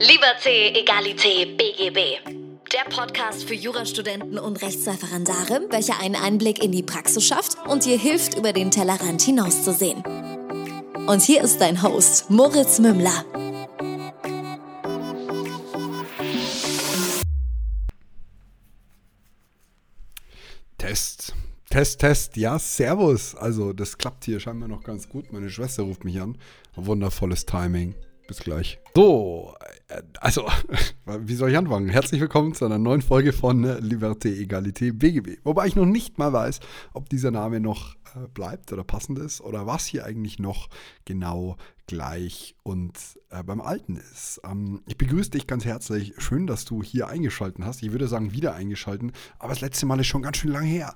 Liberté, Egalité, BGB. Der Podcast für Jurastudenten und Rechtsreferendare, welcher einen Einblick in die Praxis schafft und dir hilft, über den Tellerrand hinauszusehen. Und hier ist dein Host, Moritz Mümmler. Test. Test, Test. Ja, Servus. Also, das klappt hier scheinbar noch ganz gut. Meine Schwester ruft mich an. Wundervolles Timing. Bis gleich. So, äh, also, wie soll ich anfangen? Herzlich willkommen zu einer neuen Folge von äh, Liberté, Egalité, BGB. Wobei ich noch nicht mal weiß, ob dieser Name noch äh, bleibt oder passend ist oder was hier eigentlich noch genau gleich und äh, beim Alten ist. Ähm, ich begrüße dich ganz herzlich. Schön, dass du hier eingeschaltet hast. Ich würde sagen, wieder eingeschaltet, aber das letzte Mal ist schon ganz schön lang her.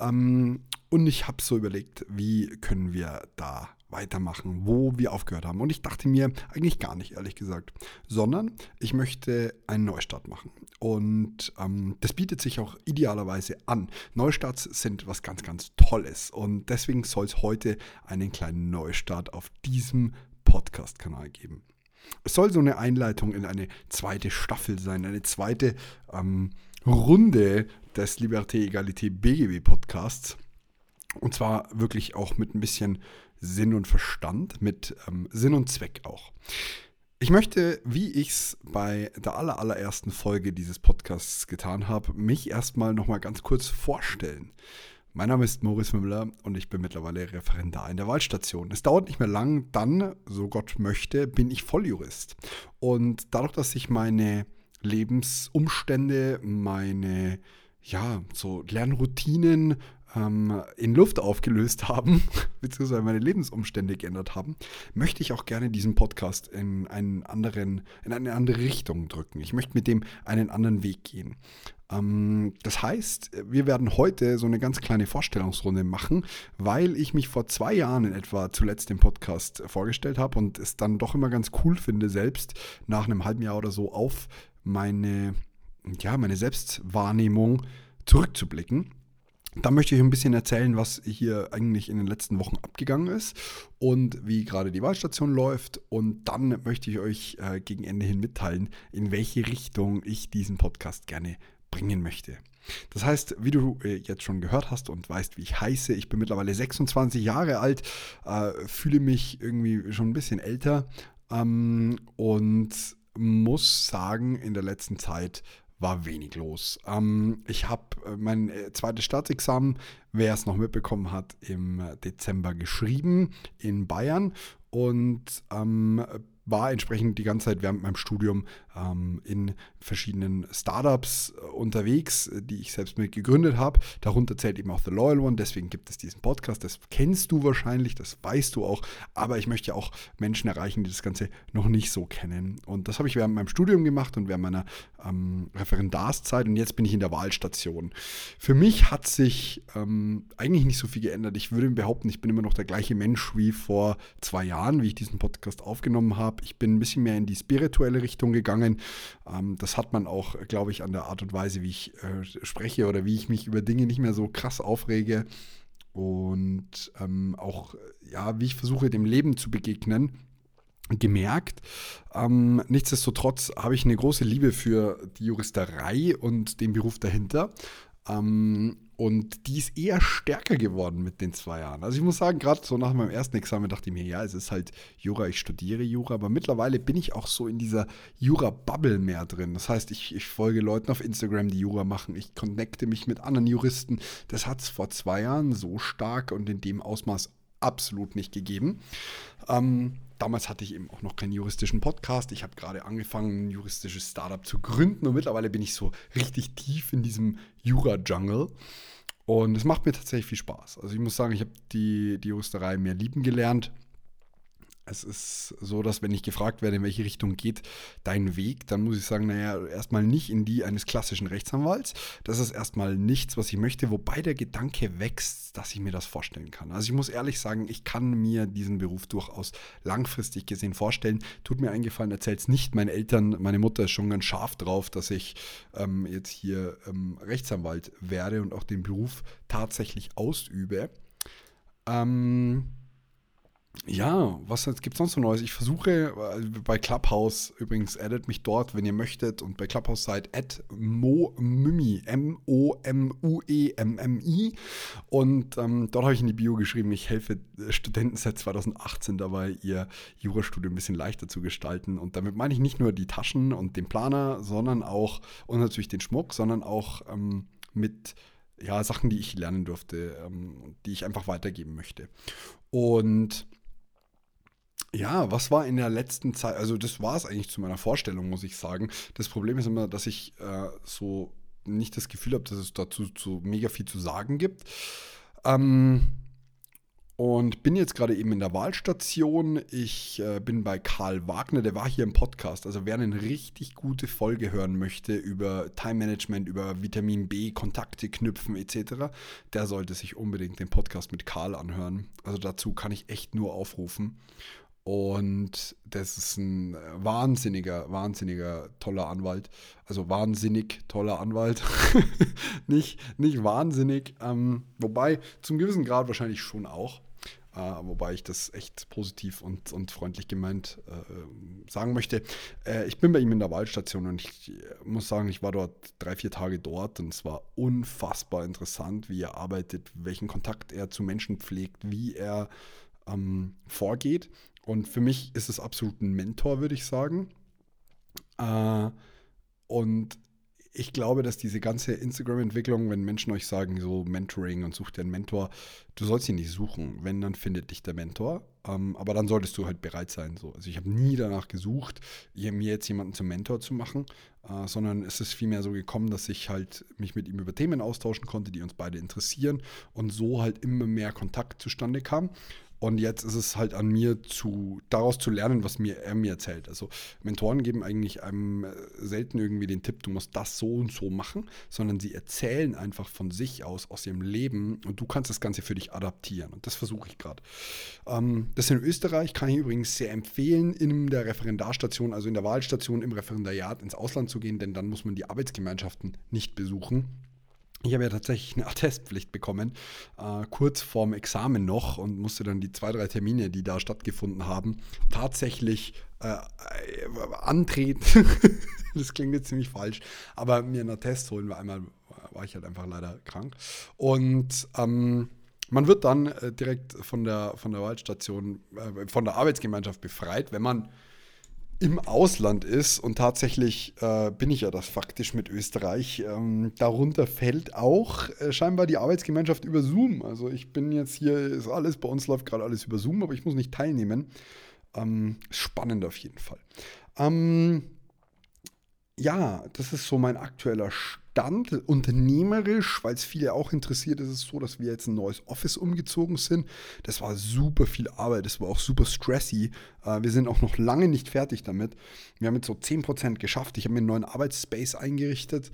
Ähm, und ich habe so überlegt, wie können wir da weitermachen, wo wir aufgehört haben. Und ich dachte mir eigentlich gar nicht, ehrlich gesagt, sondern ich möchte einen Neustart machen. Und ähm, das bietet sich auch idealerweise an. Neustarts sind was ganz, ganz Tolles. Und deswegen soll es heute einen kleinen Neustart auf diesem Podcast-Kanal geben. Es soll so eine Einleitung in eine zweite Staffel sein, eine zweite ähm, Runde des Liberté, Egalité, BGB Podcasts. Und zwar wirklich auch mit ein bisschen Sinn und Verstand, mit ähm, Sinn und Zweck auch. Ich möchte, wie ich es bei der aller, allerersten Folge dieses Podcasts getan habe, mich erstmal nochmal ganz kurz vorstellen. Mein Name ist Moritz Müller und ich bin mittlerweile Referendar in der Wahlstation. Es dauert nicht mehr lang, dann, so Gott möchte, bin ich Volljurist. Und dadurch, dass sich meine Lebensumstände, meine ja, so Lernroutinen ähm, in Luft aufgelöst haben, beziehungsweise meine Lebensumstände geändert haben, möchte ich auch gerne diesen Podcast in, einen anderen, in eine andere Richtung drücken. Ich möchte mit dem einen anderen Weg gehen. Ähm, das heißt, wir werden heute so eine ganz kleine Vorstellungsrunde machen, weil ich mich vor zwei Jahren in etwa zuletzt im Podcast vorgestellt habe und es dann doch immer ganz cool finde, selbst nach einem halben Jahr oder so auf meine, ja, meine Selbstwahrnehmung zurückzublicken. Da möchte ich ein bisschen erzählen, was hier eigentlich in den letzten Wochen abgegangen ist und wie gerade die Wahlstation läuft. Und dann möchte ich euch äh, gegen Ende hin mitteilen, in welche Richtung ich diesen Podcast gerne bringen möchte. Das heißt, wie du äh, jetzt schon gehört hast und weißt, wie ich heiße, ich bin mittlerweile 26 Jahre alt, äh, fühle mich irgendwie schon ein bisschen älter ähm, und muss sagen, in der letzten Zeit war wenig los. Ähm, ich habe äh, mein äh, zweites Staatsexamen, wer es noch mitbekommen hat, im Dezember geschrieben in Bayern und ähm, war entsprechend die ganze Zeit während meinem Studium ähm, in verschiedenen Startups äh, unterwegs, äh, die ich selbst mit gegründet habe. Darunter zählt eben auch The Loyal One, deswegen gibt es diesen Podcast. Das kennst du wahrscheinlich, das weißt du auch, aber ich möchte auch Menschen erreichen, die das Ganze noch nicht so kennen. Und das habe ich während meinem Studium gemacht und während meiner ähm, Referendarszeit und jetzt bin ich in der Wahlstation. Für mich hat sich ähm, eigentlich nicht so viel geändert. Ich würde behaupten, ich bin immer noch der gleiche Mensch wie vor zwei Jahren, wie ich diesen Podcast aufgenommen habe. Ich bin ein bisschen mehr in die spirituelle Richtung gegangen. Ähm, das hat man auch, glaube ich, an der Art und Weise, wie ich äh, spreche oder wie ich mich über Dinge nicht mehr so krass aufrege. Und ähm, auch, ja, wie ich versuche, dem Leben zu begegnen gemerkt. Ähm, nichtsdestotrotz habe ich eine große Liebe für die Juristerei und den Beruf dahinter. Ähm, und die ist eher stärker geworden mit den zwei Jahren. Also ich muss sagen, gerade so nach meinem ersten Examen dachte ich mir, ja, es ist halt Jura, ich studiere Jura, aber mittlerweile bin ich auch so in dieser Jura-Bubble mehr drin. Das heißt, ich, ich folge Leuten auf Instagram, die Jura machen, ich connecte mich mit anderen Juristen. Das hat es vor zwei Jahren so stark und in dem Ausmaß absolut nicht gegeben. Ähm, damals hatte ich eben auch noch keinen juristischen Podcast. Ich habe gerade angefangen, ein juristisches Startup zu gründen und mittlerweile bin ich so richtig tief in diesem Jura-Jungle. Und es macht mir tatsächlich viel Spaß. Also ich muss sagen, ich habe die, die Juristerei mehr lieben gelernt. Es ist so, dass wenn ich gefragt werde, in welche Richtung geht dein Weg, dann muss ich sagen, naja, erstmal nicht in die eines klassischen Rechtsanwalts. Das ist erstmal nichts, was ich möchte, wobei der Gedanke wächst, dass ich mir das vorstellen kann. Also ich muss ehrlich sagen, ich kann mir diesen Beruf durchaus langfristig gesehen vorstellen. Tut mir eingefallen, erzählt es nicht meinen Eltern. Meine Mutter ist schon ganz scharf drauf, dass ich ähm, jetzt hier ähm, Rechtsanwalt werde und auch den Beruf tatsächlich ausübe. Ähm, ja, was gibt es sonst so Neues? Ich versuche äh, bei Clubhouse, übrigens, addet mich dort, wenn ihr möchtet. Und bei Clubhouse seid at momumi, M-O-M-U-E-M-M-I. Und ähm, dort habe ich in die Bio geschrieben, ich helfe Studenten seit 2018 dabei, ihr Jurastudium ein bisschen leichter zu gestalten. Und damit meine ich nicht nur die Taschen und den Planer, sondern auch, und natürlich den Schmuck, sondern auch ähm, mit ja, Sachen, die ich lernen durfte, ähm, die ich einfach weitergeben möchte. Und ja, was war in der letzten Zeit, also das war es eigentlich zu meiner Vorstellung, muss ich sagen. Das Problem ist immer, dass ich äh, so nicht das Gefühl habe, dass es dazu so mega viel zu sagen gibt. Ähm, und bin jetzt gerade eben in der Wahlstation. Ich äh, bin bei Karl Wagner, der war hier im Podcast. Also wer eine richtig gute Folge hören möchte über Time Management, über Vitamin B, Kontakte knüpfen etc., der sollte sich unbedingt den Podcast mit Karl anhören. Also dazu kann ich echt nur aufrufen. Und das ist ein wahnsinniger, wahnsinniger, toller Anwalt. Also wahnsinnig toller Anwalt. nicht, nicht wahnsinnig. Ähm, wobei zum gewissen Grad wahrscheinlich schon auch. Äh, wobei ich das echt positiv und, und freundlich gemeint äh, sagen möchte. Äh, ich bin bei ihm in der Waldstation und ich muss sagen, ich war dort drei, vier Tage dort und es war unfassbar interessant, wie er arbeitet, welchen Kontakt er zu Menschen pflegt, wie er ähm, vorgeht. Und für mich ist es absolut ein Mentor, würde ich sagen. Äh, und ich glaube, dass diese ganze Instagram-Entwicklung, wenn Menschen euch sagen, so Mentoring und sucht dir einen Mentor, du sollst ihn nicht suchen. Wenn, dann findet dich der Mentor. Ähm, aber dann solltest du halt bereit sein. So. Also ich habe nie danach gesucht, mir jetzt jemanden zum Mentor zu machen, äh, sondern es ist vielmehr so gekommen, dass ich halt mich mit ihm über Themen austauschen konnte, die uns beide interessieren und so halt immer mehr Kontakt zustande kam. Und jetzt ist es halt an mir, zu, daraus zu lernen, was mir, er mir erzählt. Also Mentoren geben eigentlich einem äh, selten irgendwie den Tipp, du musst das so und so machen, sondern sie erzählen einfach von sich aus, aus ihrem Leben und du kannst das Ganze für dich adaptieren. Und das versuche ich gerade. Ähm, das in Österreich kann ich übrigens sehr empfehlen, in der Referendarstation, also in der Wahlstation im Referendariat ins Ausland zu gehen, denn dann muss man die Arbeitsgemeinschaften nicht besuchen ich habe ja tatsächlich eine Attestpflicht bekommen, äh, kurz vorm Examen noch und musste dann die zwei, drei Termine, die da stattgefunden haben, tatsächlich äh, äh antreten. das klingt jetzt ziemlich falsch, aber mir einen Attest holen, weil einmal war ich halt einfach leider krank. Und ähm, man wird dann äh, direkt von der, von der Waldstation, äh, von der Arbeitsgemeinschaft befreit, wenn man im Ausland ist und tatsächlich äh, bin ich ja das faktisch mit Österreich. Ähm, darunter fällt auch äh, scheinbar die Arbeitsgemeinschaft über Zoom. Also ich bin jetzt hier, ist alles, bei uns läuft gerade alles über Zoom, aber ich muss nicht teilnehmen. Ähm, spannend auf jeden Fall. Ähm, ja, das ist so mein aktueller Stand. Unternehmerisch, weil es viele auch interessiert, ist es so, dass wir jetzt ein neues Office umgezogen sind. Das war super viel Arbeit, das war auch super stressy. Äh, wir sind auch noch lange nicht fertig damit. Wir haben jetzt so 10% geschafft. Ich habe mir einen neuen Arbeitsspace eingerichtet.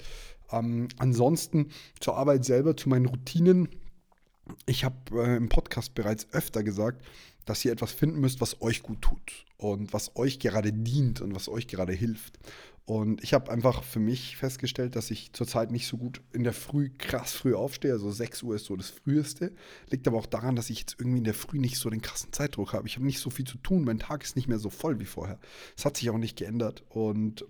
Ähm, ansonsten zur Arbeit selber, zu meinen Routinen. Ich habe äh, im Podcast bereits öfter gesagt, dass ihr etwas finden müsst, was euch gut tut und was euch gerade dient und was euch gerade hilft. Und ich habe einfach für mich festgestellt, dass ich zurzeit nicht so gut in der Früh krass früh aufstehe. Also 6 Uhr ist so das Früheste. Liegt aber auch daran, dass ich jetzt irgendwie in der Früh nicht so den krassen Zeitdruck habe. Ich habe nicht so viel zu tun. Mein Tag ist nicht mehr so voll wie vorher. Es hat sich auch nicht geändert. Und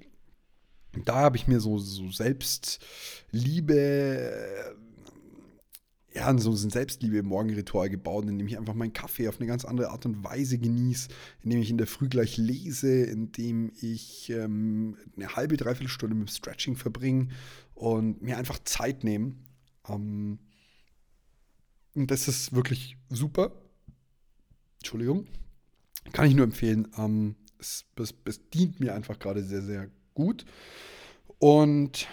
da habe ich mir so, so Selbstliebe ja, so ein Selbstliebe-Morgenritual gebaut, indem ich einfach meinen Kaffee auf eine ganz andere Art und Weise genieße, indem ich in der Früh gleich lese, indem ich ähm, eine halbe, dreiviertel Stunde mit Stretching verbringe und mir einfach Zeit nehme. Ähm, und das ist wirklich super. Entschuldigung. Kann ich nur empfehlen. Ähm, es, es, es dient mir einfach gerade sehr, sehr gut. Und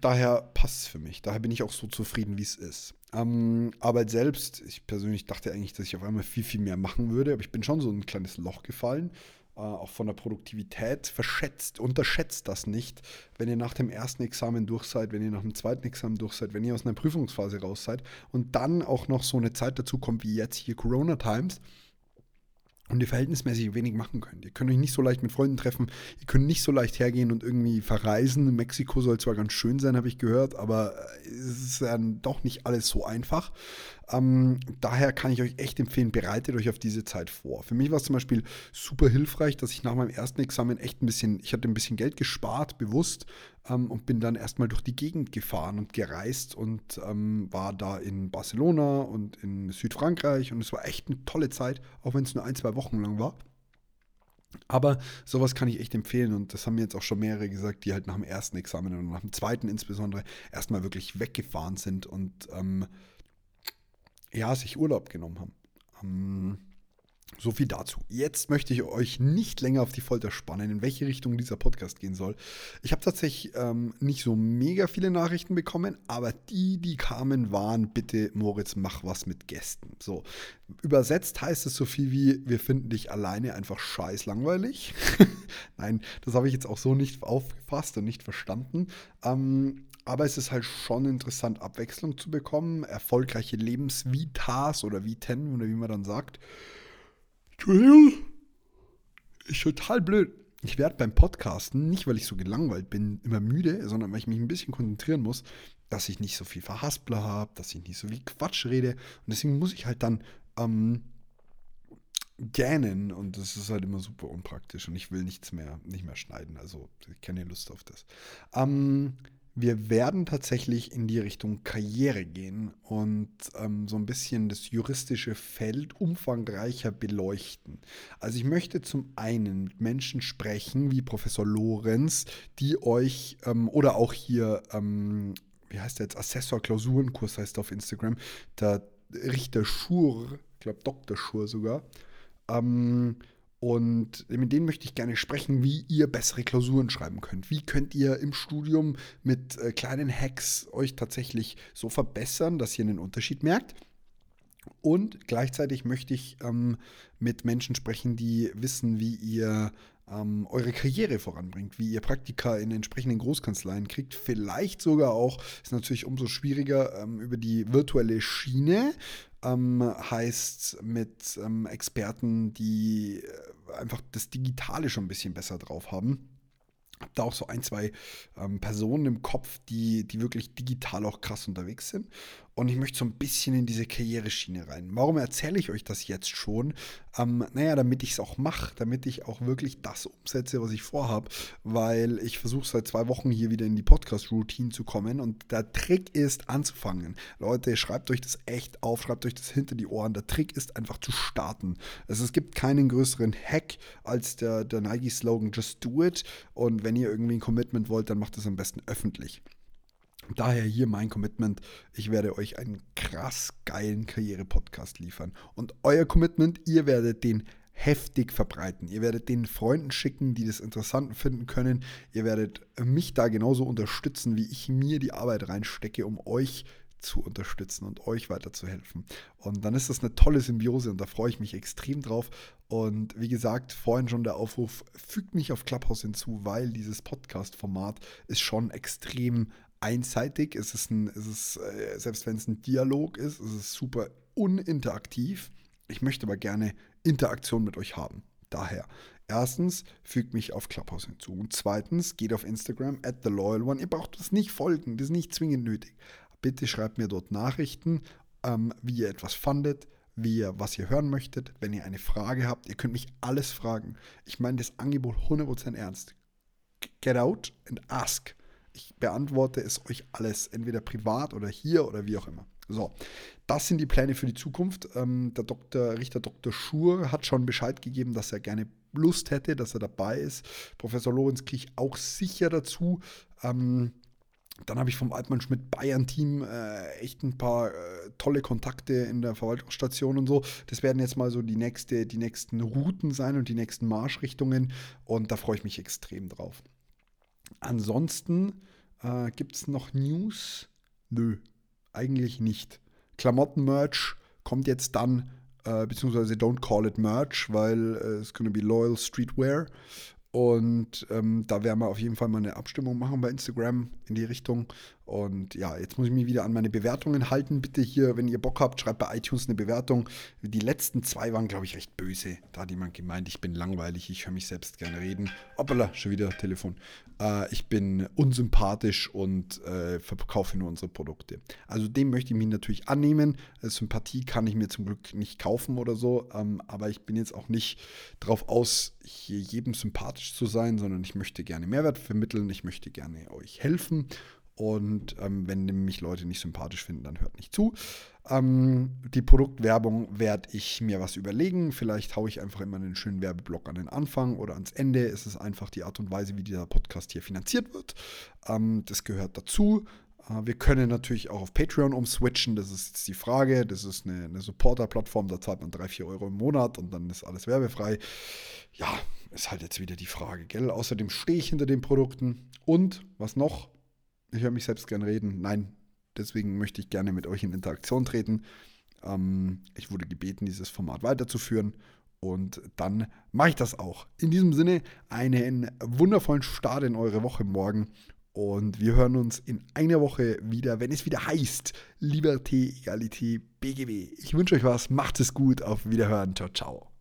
daher passt es für mich. Daher bin ich auch so zufrieden, wie es ist. Ähm, Arbeit selbst, ich persönlich dachte eigentlich, dass ich auf einmal viel, viel mehr machen würde, aber ich bin schon so ein kleines Loch gefallen. Äh, auch von der Produktivität verschätzt, unterschätzt das nicht, wenn ihr nach dem ersten Examen durch seid, wenn ihr nach dem zweiten Examen durch seid, wenn ihr aus einer Prüfungsphase raus seid und dann auch noch so eine Zeit dazu kommt wie jetzt hier Corona Times und ihr verhältnismäßig wenig machen könnt. Ihr könnt euch nicht so leicht mit Freunden treffen, ihr könnt nicht so leicht hergehen und irgendwie verreisen. Mexiko soll zwar ganz schön sein, habe ich gehört, aber es ist dann doch nicht alles so einfach. Ähm, daher kann ich euch echt empfehlen, bereitet euch auf diese Zeit vor. Für mich war es zum Beispiel super hilfreich, dass ich nach meinem ersten Examen echt ein bisschen, ich hatte ein bisschen Geld gespart, bewusst, ähm, und bin dann erstmal durch die Gegend gefahren und gereist und ähm, war da in Barcelona und in Südfrankreich und es war echt eine tolle Zeit, auch wenn es nur ein, zwei Wochen lang war. Aber sowas kann ich echt empfehlen und das haben mir jetzt auch schon mehrere gesagt, die halt nach dem ersten Examen und nach dem zweiten insbesondere erstmal wirklich weggefahren sind und ähm, ja, sich Urlaub genommen haben. Ähm, so viel dazu. Jetzt möchte ich euch nicht länger auf die Folter spannen, in welche Richtung dieser Podcast gehen soll. Ich habe tatsächlich ähm, nicht so mega viele Nachrichten bekommen, aber die, die kamen, waren bitte, Moritz, mach was mit Gästen. So, übersetzt heißt es so viel wie, wir finden dich alleine einfach scheiß langweilig. Nein, das habe ich jetzt auch so nicht aufgefasst und nicht verstanden. Ähm, aber es ist halt schon interessant, Abwechslung zu bekommen, erfolgreiche Lebensvitas oder Viten oder wie man dann sagt. Entschuldigung, ist total blöd. Ich werde beim Podcasten, nicht weil ich so gelangweilt bin, immer müde, sondern weil ich mich ein bisschen konzentrieren muss, dass ich nicht so viel Verhaspler habe, dass ich nicht so viel Quatsch rede. Und deswegen muss ich halt dann ähm, gähnen und das ist halt immer super unpraktisch und ich will nichts mehr, nicht mehr schneiden. Also ich keine Lust auf das. Ähm, wir werden tatsächlich in die Richtung Karriere gehen und ähm, so ein bisschen das juristische Feld umfangreicher beleuchten. Also ich möchte zum einen mit Menschen sprechen, wie Professor Lorenz, die euch ähm, oder auch hier, ähm, wie heißt der jetzt, Assessor Klausurenkurs heißt auf Instagram, der Richter Schur, ich glaube Dr. Schur sogar, ähm, und mit denen möchte ich gerne sprechen, wie ihr bessere Klausuren schreiben könnt. Wie könnt ihr im Studium mit äh, kleinen Hacks euch tatsächlich so verbessern, dass ihr einen Unterschied merkt. Und gleichzeitig möchte ich ähm, mit Menschen sprechen, die wissen, wie ihr ähm, eure Karriere voranbringt, wie ihr Praktika in entsprechenden Großkanzleien kriegt. Vielleicht sogar auch, ist natürlich umso schwieriger, ähm, über die virtuelle Schiene. Ähm, heißt mit ähm, Experten, die äh, einfach das Digitale schon ein bisschen besser drauf haben habe da auch so ein, zwei ähm, Personen im Kopf, die, die wirklich digital auch krass unterwegs sind. Und ich möchte so ein bisschen in diese Karriereschiene rein. Warum erzähle ich euch das jetzt schon? Ähm, naja, damit ich es auch mache, damit ich auch wirklich das umsetze, was ich vorhabe. Weil ich versuche seit zwei Wochen hier wieder in die Podcast-Routine zu kommen. Und der Trick ist anzufangen. Leute, schreibt euch das echt auf, schreibt euch das hinter die Ohren. Der Trick ist einfach zu starten. Also es gibt keinen größeren Hack als der, der Nike-Slogan Just Do It. Und wenn ihr irgendwie ein Commitment wollt, dann macht es am besten öffentlich. Daher hier mein Commitment. Ich werde euch einen krass geilen Karriere-Podcast liefern. Und euer Commitment, ihr werdet den heftig verbreiten. Ihr werdet den Freunden schicken, die das interessant finden können. Ihr werdet mich da genauso unterstützen, wie ich mir die Arbeit reinstecke, um euch zu unterstützen und euch weiterzuhelfen. Und dann ist das eine tolle Symbiose und da freue ich mich extrem drauf. Und wie gesagt, vorhin schon der Aufruf, fügt mich auf Clubhouse hinzu, weil dieses Podcast-Format ist schon extrem einseitig. Es ist, ein, es ist äh, selbst wenn es ein Dialog ist, es ist super uninteraktiv. Ich möchte aber gerne Interaktion mit euch haben. Daher, erstens, fügt mich auf Clubhouse hinzu. Und zweitens, geht auf Instagram at the loyal one. Ihr braucht das nicht folgen, das ist nicht zwingend nötig. Bitte schreibt mir dort Nachrichten, ähm, wie ihr etwas fandet, wie ihr, was ihr hören möchtet. Wenn ihr eine Frage habt, ihr könnt mich alles fragen. Ich meine das Angebot 100% ernst. Get out and ask. Ich beantworte es euch alles, entweder privat oder hier oder wie auch immer. So, das sind die Pläne für die Zukunft. Ähm, der Dr. Richter Dr. Schur hat schon Bescheid gegeben, dass er gerne Lust hätte, dass er dabei ist. Professor Lorenz kriege ich auch sicher dazu. Ähm, dann habe ich vom Altmann Schmidt Bayern Team äh, echt ein paar äh, tolle Kontakte in der Verwaltungsstation und so. Das werden jetzt mal so die, nächste, die nächsten Routen sein und die nächsten Marschrichtungen und da freue ich mich extrem drauf. Ansonsten äh, gibt es noch News? Nö, eigentlich nicht. Klamotten-Merch kommt jetzt dann, äh, beziehungsweise don't call it Merch, weil äh, es gonna be Loyal Streetwear. Und ähm, da werden wir auf jeden Fall mal eine Abstimmung machen bei Instagram in die Richtung. Und ja, jetzt muss ich mich wieder an meine Bewertungen halten. Bitte hier, wenn ihr Bock habt, schreibt bei iTunes eine Bewertung. Die letzten zwei waren, glaube ich, recht böse. Da hat jemand gemeint, ich bin langweilig, ich höre mich selbst gerne reden. Hoppala, schon wieder Telefon. Äh, ich bin unsympathisch und äh, verkaufe nur unsere Produkte. Also dem möchte ich mich natürlich annehmen. Äh, Sympathie kann ich mir zum Glück nicht kaufen oder so. Ähm, aber ich bin jetzt auch nicht darauf aus, hier jedem sympathisch zu sein, sondern ich möchte gerne Mehrwert vermitteln. Ich möchte gerne euch helfen. Und ähm, wenn mich Leute nicht sympathisch finden, dann hört nicht zu. Ähm, die Produktwerbung werde ich mir was überlegen. Vielleicht haue ich einfach immer einen schönen Werbeblock an den Anfang oder ans Ende. Es ist einfach die Art und Weise, wie dieser Podcast hier finanziert wird. Ähm, das gehört dazu. Äh, wir können natürlich auch auf Patreon umswitchen. Das ist jetzt die Frage. Das ist eine, eine Supporter-Plattform. Da zahlt man 3, 4 Euro im Monat und dann ist alles werbefrei. Ja, ist halt jetzt wieder die Frage, gell? Außerdem stehe ich hinter den Produkten. Und was noch? Ich höre mich selbst gerne reden. Nein, deswegen möchte ich gerne mit euch in Interaktion treten. Ähm, ich wurde gebeten, dieses Format weiterzuführen. Und dann mache ich das auch. In diesem Sinne, einen wundervollen Start in eure Woche morgen. Und wir hören uns in einer Woche wieder, wenn es wieder heißt Liberté, Egalité, BGB. Ich wünsche euch was, macht es gut, auf Wiederhören, ciao, ciao.